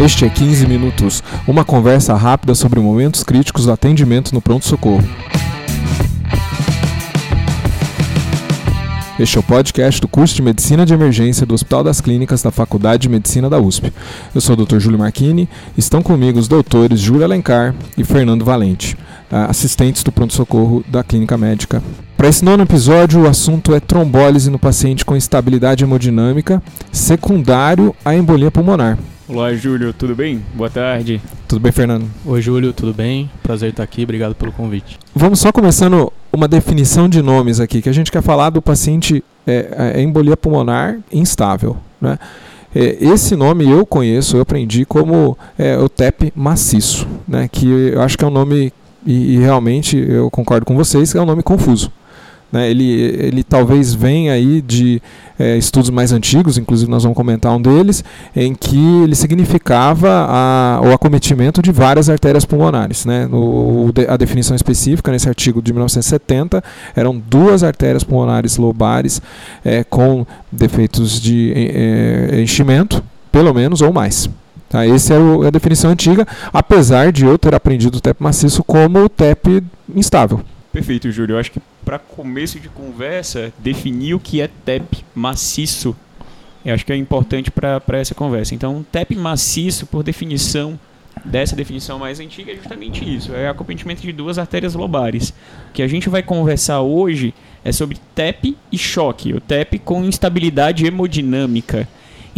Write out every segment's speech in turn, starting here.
Este é 15 Minutos, uma conversa rápida sobre momentos críticos do atendimento no pronto-socorro. Este é o podcast do curso de Medicina de Emergência do Hospital das Clínicas da Faculdade de Medicina da USP. Eu sou o Dr. Júlio Marchini, estão comigo os doutores Júlio Alencar e Fernando Valente, assistentes do pronto-socorro da Clínica Médica. Para esse nono episódio, o assunto é trombólise no paciente com instabilidade hemodinâmica secundário à embolia pulmonar. Olá, Júlio, tudo bem? Boa tarde. Tudo bem, Fernando? Oi, Júlio, tudo bem? Prazer estar aqui, obrigado pelo convite. Vamos só começando uma definição de nomes aqui, que a gente quer falar do paciente é, é embolia pulmonar instável, né? É, esse nome eu conheço, eu aprendi como é, o TEP maciço, né? que eu acho que é um nome, e, e realmente eu concordo com vocês, que é um nome confuso. Né, ele, ele talvez venha aí de é, estudos mais antigos, inclusive nós vamos comentar um deles, em que ele significava a, o acometimento de várias artérias pulmonares. Né? A definição específica nesse artigo de 1970 eram duas artérias pulmonares lobares é, com defeitos de é, enchimento, pelo menos, ou mais. Tá, essa era a definição antiga, apesar de eu ter aprendido o TEP maciço como o TEP instável. Perfeito, Júlio. Eu acho que para começo de conversa, definir o que é TEP maciço, eu acho que é importante para essa conversa. Então, TEP maciço, por definição, dessa definição mais antiga, é justamente isso: é acometimento de duas artérias lobares. O que a gente vai conversar hoje é sobre TEP e choque, o TEP com instabilidade hemodinâmica.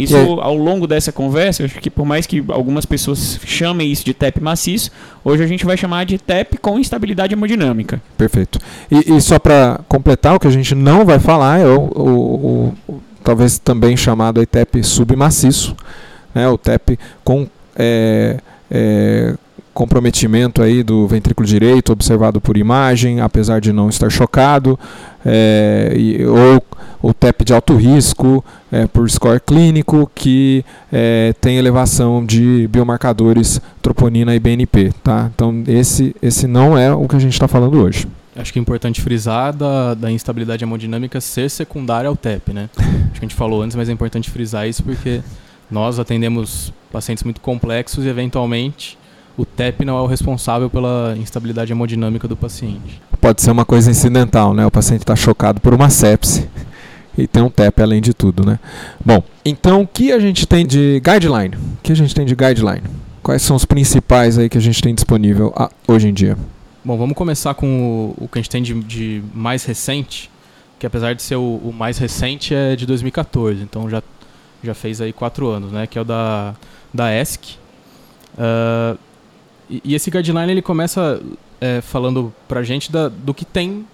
Isso ao longo dessa conversa, eu acho que por mais que algumas pessoas chamem isso de TEP maciço, hoje a gente vai chamar de TEP com instabilidade hemodinâmica. Perfeito. E, e só para completar, o que a gente não vai falar é o, o, o talvez também chamado aí TEP submaciço, né, o TEP com é, é, comprometimento aí do ventrículo direito observado por imagem, apesar de não estar chocado, é, e, ou o TEP de alto risco é, por score clínico que é, tem elevação de biomarcadores troponina e BNP, tá? Então esse esse não é o que a gente está falando hoje. Acho que é importante frisar da, da instabilidade hemodinâmica ser secundária ao TEP, né? Acho que a gente falou antes, mas é importante frisar isso porque nós atendemos pacientes muito complexos e eventualmente o TEP não é o responsável pela instabilidade hemodinâmica do paciente. Pode ser uma coisa incidental, né? O paciente está chocado por uma sepse e tem um TEP além de tudo, né? Bom, então o que a gente tem de guideline? O que a gente tem de guideline? Quais são os principais aí que a gente tem disponível ah, hoje em dia? Bom, vamos começar com o, o que a gente tem de, de, mais recente, que apesar de ser o, o, mais recente é de 2014, então já, já fez aí quatro anos, né? Que é o da, da ESC. Uh, e, esse guideline ele começa é, falando pra gente da, do que tem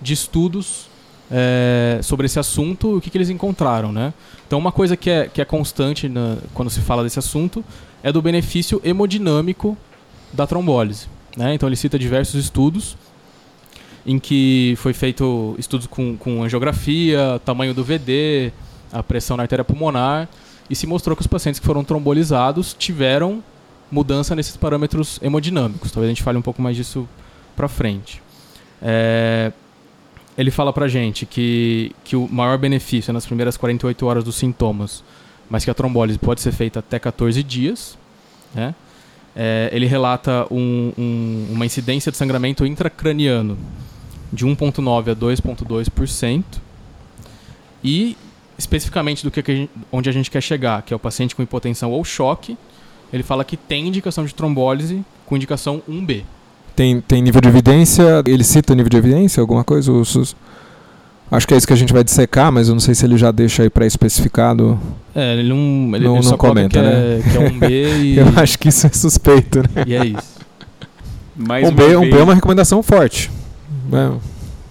de estudos é, sobre esse assunto o que, que, eles encontraram, né? Então uma coisa que é, que é constante na, quando se fala desse assunto é do benefício hemodinâmico da trombólise. Né? Então ele cita diversos estudos em que foi feito estudos com, com angiografia, tamanho do VD, a pressão na artéria pulmonar, e se mostrou que os pacientes que foram trombolizados tiveram mudança nesses parâmetros hemodinâmicos. Talvez a gente fale um pouco mais disso para frente. É, ele fala pra gente que, que o maior benefício é nas primeiras 48 horas dos sintomas, mas que a trombólise pode ser feita até 14 dias. Né? É, ele relata um, um, uma incidência de sangramento intracraniano de 1,9% a 2,2%. E, especificamente do que, onde a gente quer chegar, que é o paciente com hipotensão ou choque, ele fala que tem indicação de trombólise com indicação 1B. Tem, tem nível de evidência? Ele cita nível de evidência, alguma coisa? Acho que é isso que a gente vai dissecar, mas eu não sei se ele já deixa aí pré-especificado. É, ele não, ele, não, ele não comenta, que né? É, que é um B e... eu acho que isso é suspeito, né? E é isso. Mais um, B, um B é uma recomendação forte. É.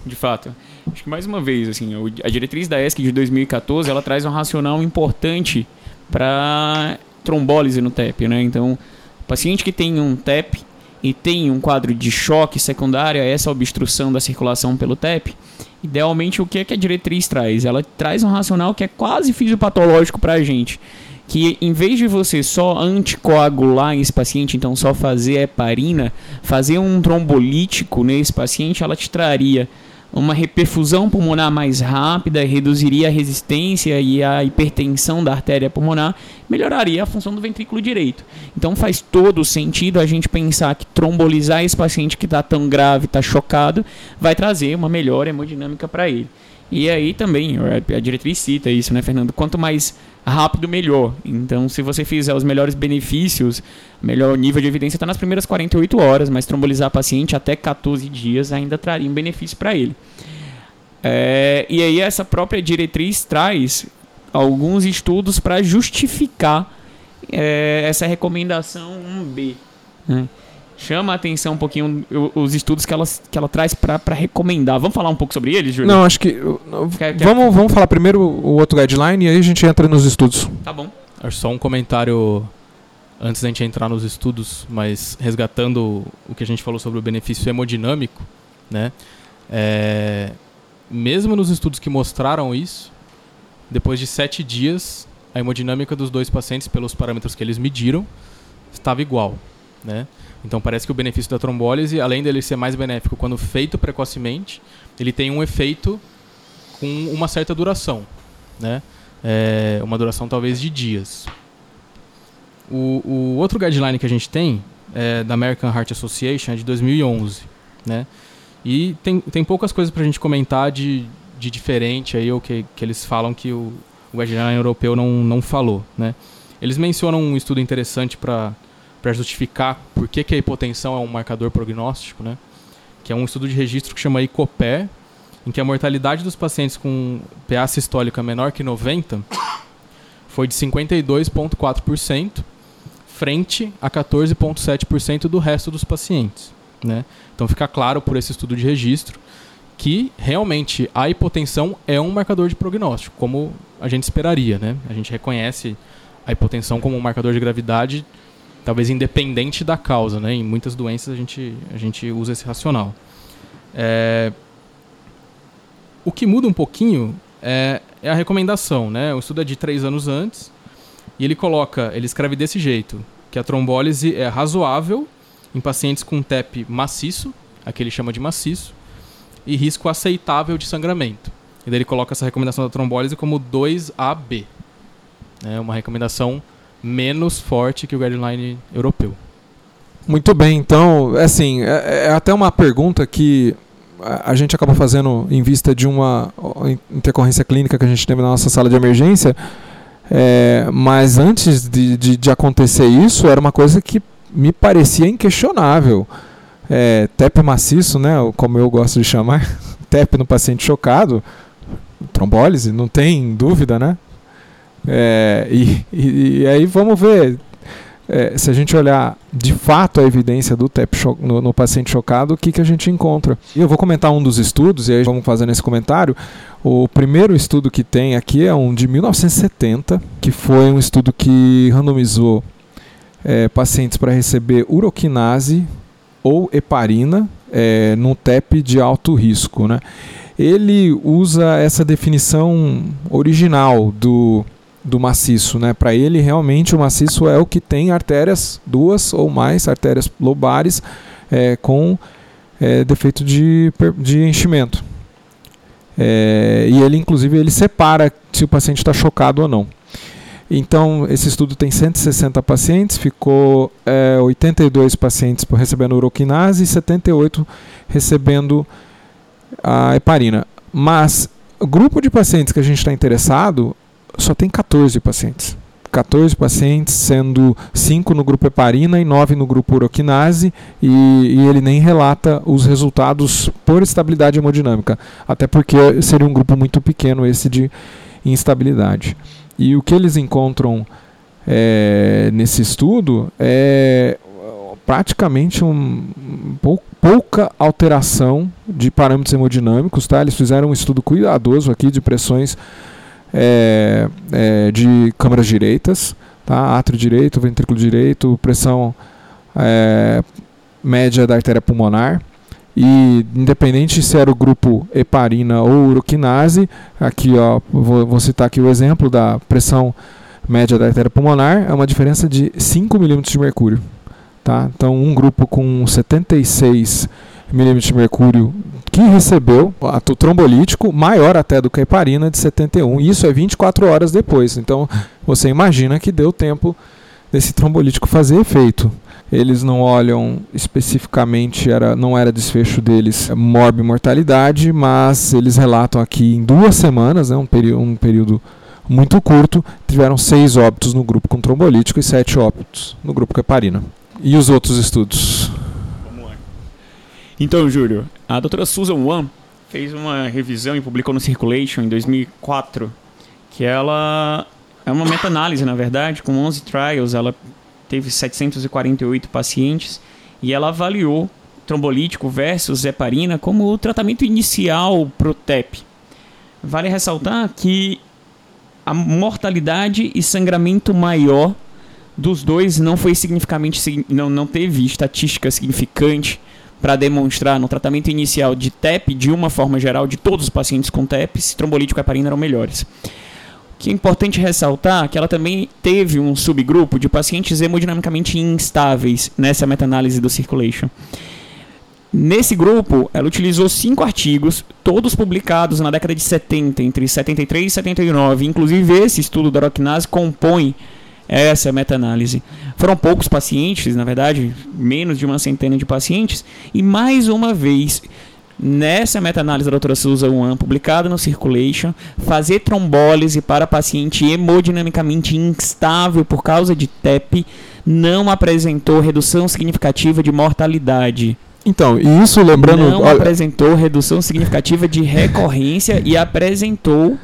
De fato. Acho que mais uma vez, assim, a diretriz da ESC de 2014, ela traz um racional importante para trombólise no TEP, né? Então, paciente que tem um TEP e tem um quadro de choque secundário a essa obstrução da circulação pelo TEP, idealmente o que, é que a diretriz traz? Ela traz um racional que é quase fisiopatológico para a gente. Que em vez de você só anticoagular esse paciente, então só fazer heparina, fazer um trombolítico nesse paciente, ela te traria uma reperfusão pulmonar mais rápida, reduziria a resistência e a hipertensão da artéria pulmonar, melhoraria a função do ventrículo direito. Então faz todo sentido a gente pensar que trombolizar esse paciente que está tão grave, está chocado, vai trazer uma melhor hemodinâmica para ele. E aí também, a diretriz cita isso, né, Fernando? Quanto mais rápido, melhor. Então, se você fizer os melhores benefícios, melhor nível de evidência está nas primeiras 48 horas, mas trombolizar paciente até 14 dias ainda traria um benefício para ele. É, e aí, essa própria diretriz traz alguns estudos para justificar é, essa recomendação 1B. Né? Chama a atenção um pouquinho os estudos que ela, que ela traz para recomendar. Vamos falar um pouco sobre eles, Júlio? Não, acho que. Quer, quer... Vamos, vamos falar primeiro o outro guideline e aí a gente entra nos estudos. Tá bom. Acho só um comentário antes da gente entrar nos estudos, mas resgatando o que a gente falou sobre o benefício hemodinâmico, né? É, mesmo nos estudos que mostraram isso, depois de sete dias, a hemodinâmica dos dois pacientes, pelos parâmetros que eles mediram, estava igual, né? Então parece que o benefício da trombólise, além dele ser mais benéfico quando feito precocemente, ele tem um efeito com uma certa duração, né? É uma duração talvez de dias. O, o outro guideline que a gente tem é da American Heart Association é de 2011, né? E tem, tem poucas coisas para a gente comentar de, de diferente aí, ou que, que eles falam que o, o guideline europeu não, não falou, né? Eles mencionam um estudo interessante para para justificar por que, que a hipotensão é um marcador prognóstico, né? que é um estudo de registro que chama ICOPER, em que a mortalidade dos pacientes com PA sistólica menor que 90 foi de 52,4%, frente a 14,7% do resto dos pacientes. Né? Então fica claro por esse estudo de registro que realmente a hipotensão é um marcador de prognóstico, como a gente esperaria. Né? A gente reconhece a hipotensão como um marcador de gravidade talvez independente da causa, né? Em muitas doenças a gente, a gente usa esse racional. É... O que muda um pouquinho é, é, a recomendação, né? O estudo é de três anos antes e ele coloca, ele escreve desse jeito, que a trombólise é razoável em pacientes com TEP maciço, aqui ele chama de maciço, e risco aceitável de sangramento. E daí ele coloca essa recomendação da trombólise como 2AB. É uma recomendação menos forte que o guideline europeu. Muito bem, então, assim, é, é até uma pergunta que a gente acaba fazendo em vista de uma intercorrência clínica que a gente teve na nossa sala de emergência, é, mas antes de, de, de, acontecer isso, era uma coisa que me parecia inquestionável. É, TEP maciço, né, como eu gosto de chamar, TEP no paciente chocado, trombólise, não tem dúvida, né? É, e, e, e, aí vamos ver é, se a gente olhar de fato a evidência do TEP no, no, paciente chocado, o que, que a gente encontra. E eu vou comentar um dos estudos, e aí vamos fazer nesse comentário. O primeiro estudo que tem aqui é um de 1970, que foi um estudo que randomizou é, pacientes para receber uroquinase ou heparina é, no TEP de alto risco. Né? Ele usa essa definição original do do maciço, né? Para ele realmente o maciço é o que tem artérias duas ou mais artérias lobares é, com é, defeito de, de enchimento. É, e ele inclusive ele separa se o paciente está chocado ou não. Então esse estudo tem 160 pacientes, ficou 82 é, pacientes recebendo uroquinase e 78 recebendo a heparina. Mas o grupo de pacientes que a gente está interessado só tem 14 pacientes. 14 pacientes, sendo 5 no grupo heparina e 9 no grupo uroquinase, e, e, ele nem relata os resultados por estabilidade hemodinâmica, até porque seria um grupo muito pequeno esse de instabilidade. E o que eles encontram é, nesse estudo é praticamente um, pou, pouca alteração de parâmetros hemodinâmicos. Tá? Eles fizeram um estudo cuidadoso aqui de pressões é, é, de câmaras direitas, tá? átrio direito, ventrículo direito, pressão é, média da artéria pulmonar. E independente se era o grupo heparina ou uroquinase, aqui ó, vou, vou citar aqui o exemplo da pressão média da artéria pulmonar, é uma diferença de 5 milímetros de mercúrio. Tá? Então, um grupo com 76 milímetros de mercúrio que recebeu o trombolítico maior até do que a heparina de 71. Isso é 24 horas depois. Então você imagina que deu tempo desse trombolítico fazer efeito. Eles não olham especificamente, era, não era desfecho deles mortalidade, mas eles relatam aqui em duas semanas, né, um, período, um período muito curto, tiveram seis óbitos no grupo com trombolítico e sete óbitos no grupo com heparina. E os outros estudos? Então, Júlio, a doutora Susan Wan fez uma revisão e publicou no Circulation em 2004, que ela é uma meta-análise, na verdade, com 11 trials. Ela teve 748 pacientes e ela avaliou trombolítico versus heparina como o tratamento inicial para o TEP. Vale ressaltar que a mortalidade e sangramento maior dos dois não foi significativamente não, não teve estatística significante para demonstrar no tratamento inicial de TEP, de uma forma geral, de todos os pacientes com TEP, se trombolítico e heparina eram melhores. O que é importante ressaltar que ela também teve um subgrupo de pacientes hemodinamicamente instáveis nessa meta-análise do Circulation. Nesse grupo, ela utilizou cinco artigos, todos publicados na década de 70, entre 73 e 79. Inclusive, esse estudo da Rocknase compõe essa meta-análise. Foram poucos pacientes, na verdade, menos de uma centena de pacientes, e mais uma vez, nessa meta-análise da doutora Susan Wan, publicada no Circulation, fazer trombólise para paciente hemodinamicamente instável por causa de TEP não apresentou redução significativa de mortalidade. Então, e isso lembrando. Não olha... apresentou redução significativa de recorrência e apresentou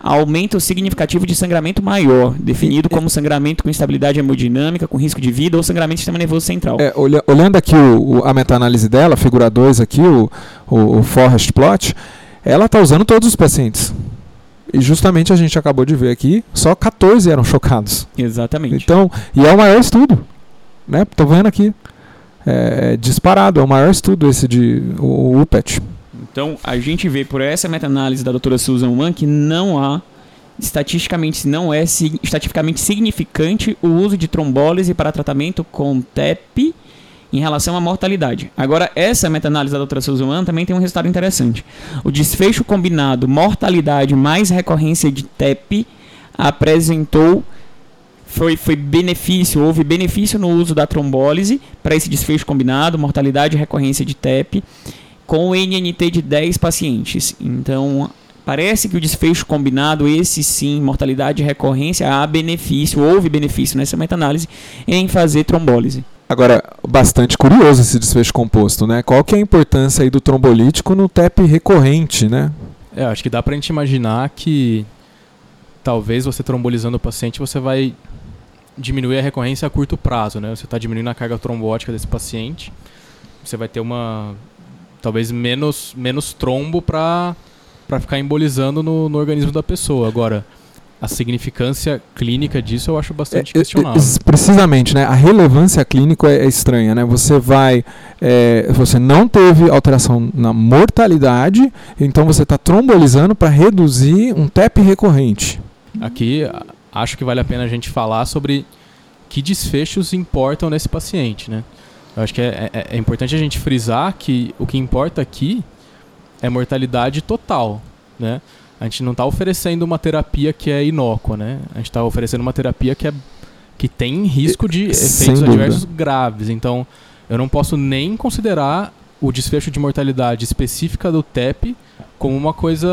aumento significativo de sangramento maior, definido como sangramento com instabilidade hemodinâmica, com risco de vida ou sangramento do sistema nervoso central. É, olha, olhando aqui o, o, a meta-análise dela, figura 2 aqui, o, o, o Forrest Plot, ela está usando todos os pacientes. E justamente a gente acabou de ver aqui, só 14 eram chocados. Exatamente. Então, e é o maior estudo. Né? Tô vendo aqui é, disparado, é o maior estudo esse de o, o UPET. Então, a gente vê por essa meta-análise da doutora Susan Wan que não há estatisticamente não é estatisticamente significante o uso de trombólise para tratamento com TEP em relação à mortalidade. Agora, essa meta-análise da doutora Susan Wan também tem um resultado interessante. O desfecho combinado mortalidade mais recorrência de TEP apresentou foi, foi benefício, houve benefício no uso da trombólise para esse desfecho combinado, mortalidade e recorrência de TEP, com o NNT de 10 pacientes. Então, parece que o desfecho combinado, esse sim, mortalidade e recorrência, há benefício, houve benefício nessa meta-análise em fazer trombólise. Agora, bastante curioso esse desfecho composto, né? Qual que é a importância aí do trombolítico no TEP recorrente, né? É, acho que dá pra gente imaginar que talvez você trombolizando o paciente, você vai diminuir a recorrência a curto prazo, né? Você está diminuindo a carga trombótica desse paciente, você vai ter uma talvez menos menos trombo para para ficar embolizando no, no organismo da pessoa. Agora, a significância clínica disso eu acho bastante é, é questionável. É, precisamente, né? A relevância clínica é, é estranha, né? Você vai, é, você não teve alteração na mortalidade, então você está trombolizando para reduzir um TEP recorrente. Aqui acho que vale a pena a gente falar sobre que desfechos importam nesse paciente, né? Eu acho que é, é, é importante a gente frisar que o que importa aqui é mortalidade total, né? A gente não está oferecendo uma terapia que é inócua, né? A gente está oferecendo uma terapia que, é, que tem risco de efeitos adversos graves. Então, eu não posso nem considerar o desfecho de mortalidade específica do TEP como uma coisa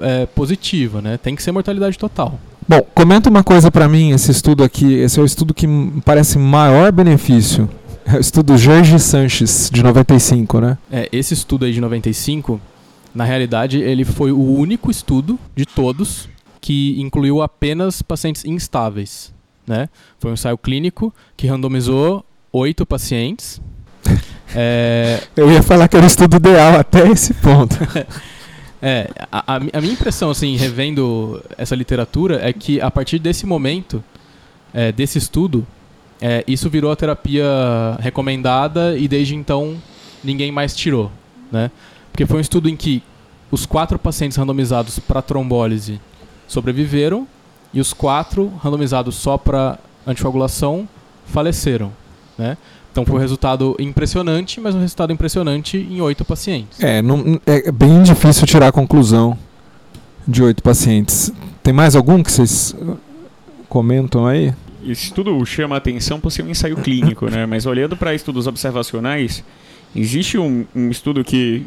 é, positiva, né? Tem que ser mortalidade total. Bom, comenta uma coisa para mim, esse estudo aqui, esse é o estudo que parece maior benefício. É o estudo Jorge Sanches, de 95, né? É, esse estudo aí de 95, na realidade, ele foi o único estudo de todos que incluiu apenas pacientes instáveis, né? Foi um ensaio clínico que randomizou oito pacientes. é... Eu ia falar que era o estudo ideal até esse ponto. É, a, a, minha impressão, assim, revendo essa literatura, é que a partir desse momento, é, desse estudo, é, isso virou a terapia recomendada e desde então ninguém mais tirou, né? Porque foi um estudo em que os quatro pacientes randomizados para trombólise sobreviveram e os quatro randomizados só para anticoagulação faleceram, né? Então foi um resultado impressionante, mas um resultado impressionante em oito pacientes. É, não, é bem difícil tirar a conclusão de oito pacientes. Tem mais algum que vocês comentam aí? Esse estudo chama atenção por ser um ensaio clínico, né? Mas olhando para estudos observacionais, existe um, um estudo que,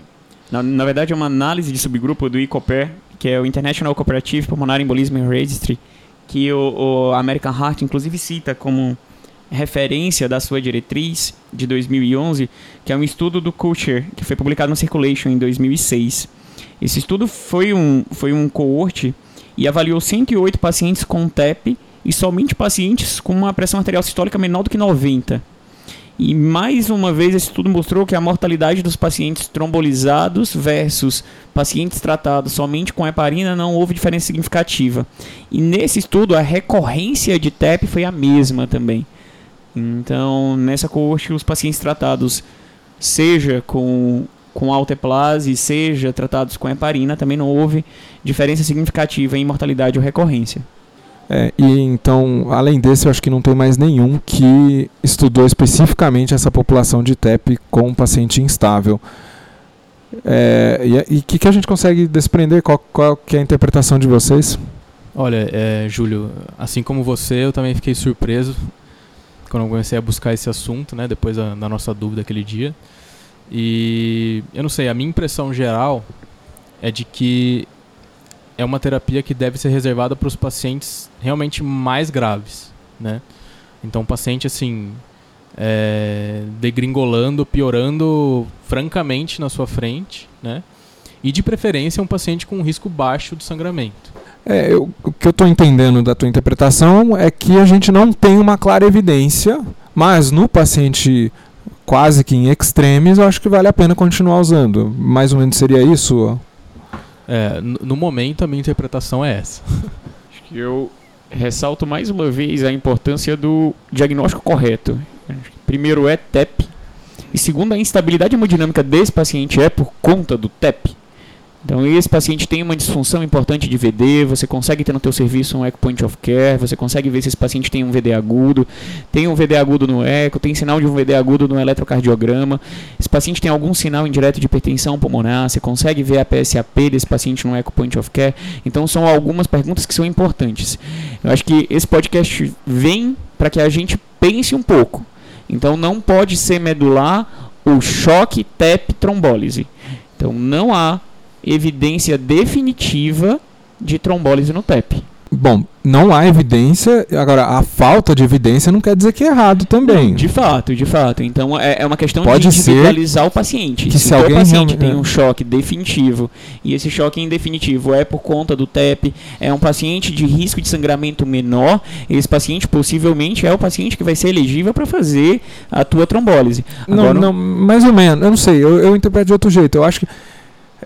na, na, verdade, é uma análise de subgrupo do ICOPER, que é o International Cooperative Pulmonary Embolism Registry, que o, o American Heart, inclusive, cita como referência da sua diretriz de 2011, que é um estudo do Culture, que foi publicado no Circulation em 2006. Esse estudo foi um, foi um coorte e avaliou 108 pacientes com TEP e somente pacientes com uma pressão arterial sistólica menor do que 90. E mais uma vez esse estudo mostrou que a mortalidade dos pacientes trombolizados versus pacientes tratados somente com heparina não houve diferença significativa. E nesse estudo a recorrência de TEP foi a mesma também. Então, nessa coorte, os pacientes tratados, seja com, com alteplase, seja tratados com heparina, também não houve diferença significativa em mortalidade ou recorrência. É, e então, além desse, eu acho que não tem mais nenhum que estudou especificamente essa população de TEP com paciente instável. É, e o que, que a gente consegue desprender? Qual, qual que é a interpretação de vocês? Olha, é, Júlio, assim como você, eu também fiquei surpreso quando comecei a buscar esse assunto, né, depois da, da nossa dúvida aquele dia. E eu não sei, a minha impressão geral é de que é uma terapia que deve ser reservada para os pacientes realmente mais graves, né? Então, paciente, assim, é, degringolando, piorando francamente na sua frente, né? E de preferência um paciente com risco baixo de sangramento. É, eu, o que eu estou entendendo da tua interpretação é que a gente não tem uma clara evidência, mas no paciente quase que em extremes, eu acho que vale a pena continuar usando. Mais ou menos seria isso? É, no momento a minha interpretação é essa. Acho que eu ressalto mais uma vez a importância do diagnóstico correto. Primeiro é TEP, e segundo a instabilidade hemodinâmica desse paciente é por conta do TEP. Então, esse paciente tem uma disfunção importante de VD, você consegue ter no teu serviço um echo point of care, você consegue ver se esse paciente tem um VD agudo, tem um VD agudo no eco, tem sinal de um VD agudo no eletrocardiograma, esse paciente tem algum sinal indireto de hipertensão pulmonar, você consegue ver a PSAP desse paciente no echo point of care. Então, são algumas perguntas que são importantes. Eu acho que esse podcast vem para que a gente pense um pouco. Então, não pode ser medular o choque TEP trombólise. Então, não há evidência definitiva de trombólise no TEP. Bom, não há evidência, agora a falta de evidência não quer dizer que é errado também. Não, de fato, de fato. Então é, é uma questão Pode de individualizar o paciente. Que se, se alguém o paciente tem um choque definitivo e esse choque em definitivo é por conta do TEP, é um paciente de risco de sangramento menor, esse paciente possivelmente é o paciente que vai ser elegível para fazer a tua trombólise. Agora, não, não, mais ou menos, eu não sei, eu, eu interpreto de outro jeito. Eu acho que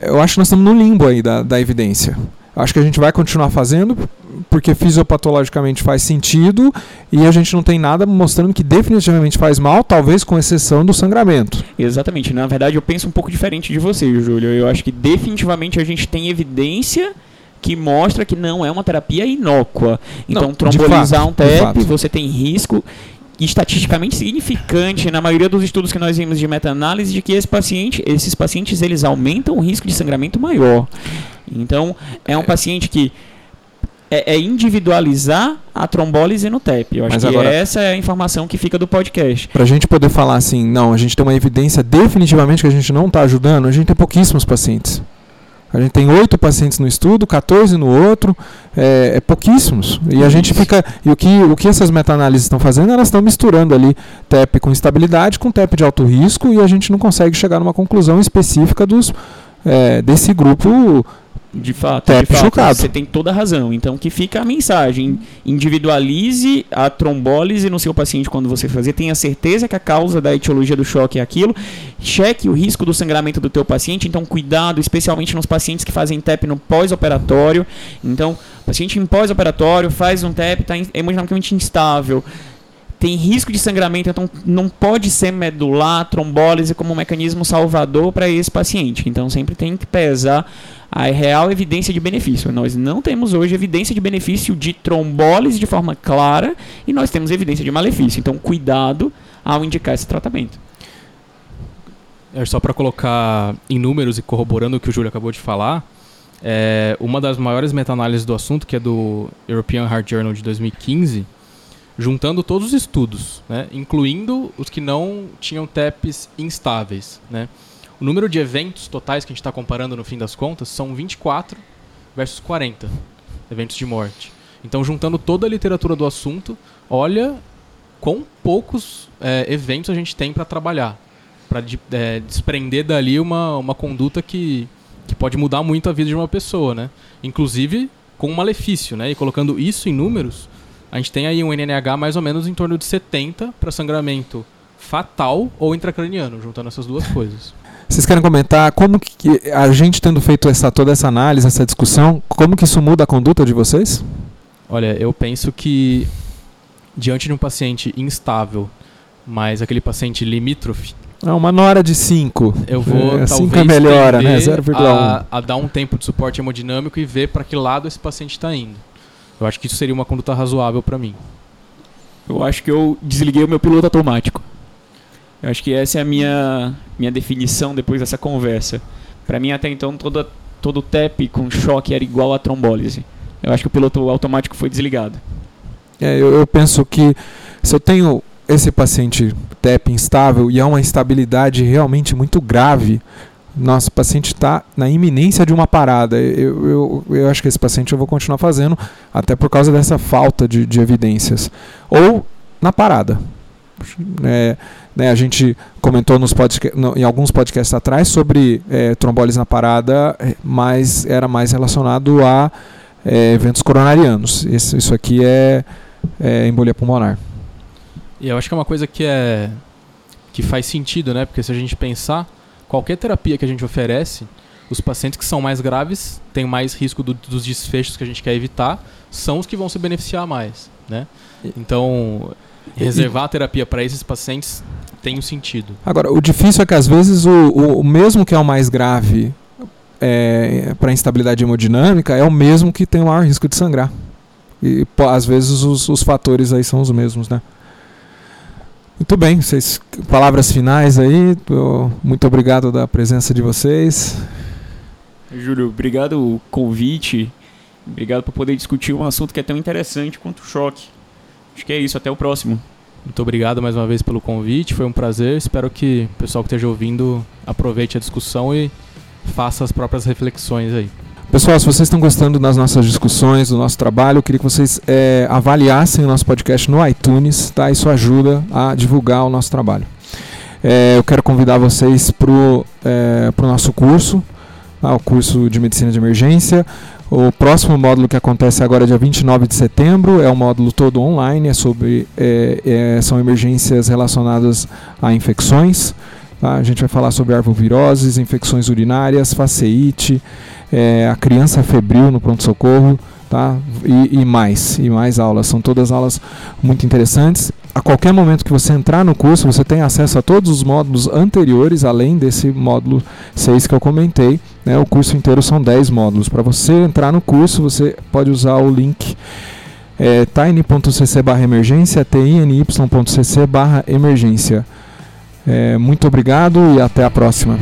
eu acho que nós estamos no limbo aí da, da evidência. Acho que a gente vai continuar fazendo porque fisiopatologicamente faz sentido e a gente não tem nada mostrando que definitivamente faz mal, talvez com exceção do sangramento. Exatamente. Na verdade, eu penso um pouco diferente de você, Júlio. Eu acho que definitivamente a gente tem evidência que mostra que não é uma terapia inócua. Então, não, trombolizar fato, um TEP, você tem risco estatisticamente significante na maioria dos estudos que nós vimos de meta-análise de que esse paciente, esses pacientes eles aumentam o risco de sangramento maior. Então, é um paciente que é, é individualizar a trombólise no TEP. Eu acho Mas que agora, essa é a informação que fica do podcast. Para a gente poder falar assim, não, a gente tem uma evidência definitivamente que a gente não está ajudando, a gente tem pouquíssimos pacientes. A gente tem oito pacientes no estudo, 14 no outro, é, é pouquíssimos. E a gente fica. E o que, o que essas meta-análises estão fazendo? Elas estão misturando ali TEP com estabilidade com TEP de alto risco e a gente não consegue chegar numa conclusão específica dos, é, desse grupo de fato, de fato você tem toda a razão. Então, que fica a mensagem: individualize a trombólise no seu paciente quando você fazer, tenha certeza que a causa da etiologia do choque é aquilo, cheque o risco do sangramento do teu paciente. Então, cuidado, especialmente nos pacientes que fazem TEP no pós-operatório. Então, paciente em pós-operatório faz um TEP, está hemodinamicamente instável tem risco de sangramento, então não pode ser medular, trombólise como um mecanismo salvador para esse paciente. Então sempre tem que pesar a real evidência de benefício. Nós não temos hoje evidência de benefício de trombólise de forma clara e nós temos evidência de malefício. Então cuidado ao indicar esse tratamento. É só para colocar em números e corroborando o que o Júlio acabou de falar, é, uma das maiores meta-análises do assunto, que é do European Heart Journal de 2015, juntando todos os estudos, né, incluindo os que não tinham TEPs instáveis. Né. O número de eventos totais que a gente está comparando no fim das contas são 24 versus 40 eventos de morte. Então, juntando toda a literatura do assunto, olha quão poucos é, eventos a gente tem para trabalhar, para de, é, desprender dali uma, uma conduta que, que pode mudar muito a vida de uma pessoa, né? Inclusive com um malefício, né? E colocando isso em números, a gente tem aí um NNH mais ou menos em torno de 70 para sangramento fatal ou intracraniano, juntando essas duas coisas. Vocês querem comentar como que a gente tendo feito essa, toda essa análise, essa discussão, como que isso muda a conduta de vocês? Olha, eu penso que diante de um paciente instável, mas aquele paciente limítrofe, é uma nora de 5. Eu vou é, talvez é melhora, né? 0,1 a, a dar um tempo de suporte hemodinâmico e ver para que lado esse paciente está indo. Eu acho que isso seria uma conduta razoável para mim. Eu acho que eu desliguei o meu piloto automático. Eu acho que essa é a minha, minha definição depois dessa conversa. Para mim, até então, toda, todo TEP com choque era igual a trombólise. Eu acho que o piloto automático foi desligado. É, eu, eu penso que se eu tenho esse paciente TEP instável e há uma instabilidade realmente muito grave, nosso paciente está na iminência de uma parada. Eu, eu, eu acho que esse paciente eu vou continuar fazendo, até por causa dessa falta de, de evidências. Ou na parada. É, né, a gente comentou nos no, em alguns podcasts atrás sobre é, trombólise na parada, é, mas era mais relacionado a é, eventos coronarianos. Isso, isso aqui é, é embolia pulmonar. E eu acho que é uma coisa que é que faz sentido, né? Porque se a gente pensar, qualquer terapia que a gente oferece, os pacientes que são mais graves têm mais risco do, dos desfechos que a gente quer evitar, são os que vão se beneficiar mais, né? Então, reservar a terapia para esses pacientes tem um sentido. Agora, o difícil é que às vezes o, o, o mesmo que é o mais grave é, para instabilidade hemodinâmica é o mesmo que tem o maior risco de sangrar. E às vezes os, os fatores aí são os mesmos, né? Muito bem, vocês, palavras finais aí. Muito obrigado da presença de vocês. Júlio, obrigado o convite. Obrigado por poder discutir um assunto que é tão interessante quanto o choque. Acho que é isso, até o próximo. Muito obrigado mais uma vez pelo convite, foi um prazer. Espero que o pessoal que esteja ouvindo aproveite a discussão e faça as próprias reflexões aí. Pessoal, se vocês estão gostando das nossas discussões, do nosso trabalho, eu queria que vocês é, avaliassem o nosso podcast no iTunes, tá? Isso ajuda a divulgar o nosso trabalho. É, eu quero convidar vocês para o é, nosso curso, tá? o curso de Medicina de Emergência. O próximo módulo que acontece agora, dia 29 de setembro, é um módulo todo online, é sobre, é, é, são emergências relacionadas a infecções. Tá? A gente vai falar sobre arboviroses, infecções urinárias, faceite, é, a criança febril no pronto-socorro, tá? E, e, mais, e mais aulas. São todas aulas muito interessantes. A qualquer momento que você entrar no curso, você tem acesso a todos os módulos anteriores, além desse módulo 6 que eu comentei. Né? O curso inteiro são 10 módulos. Para você entrar no curso, você pode usar o link é, tiny.cc barra emergência, tiny.cc barra emergência. É, muito obrigado e até a próxima.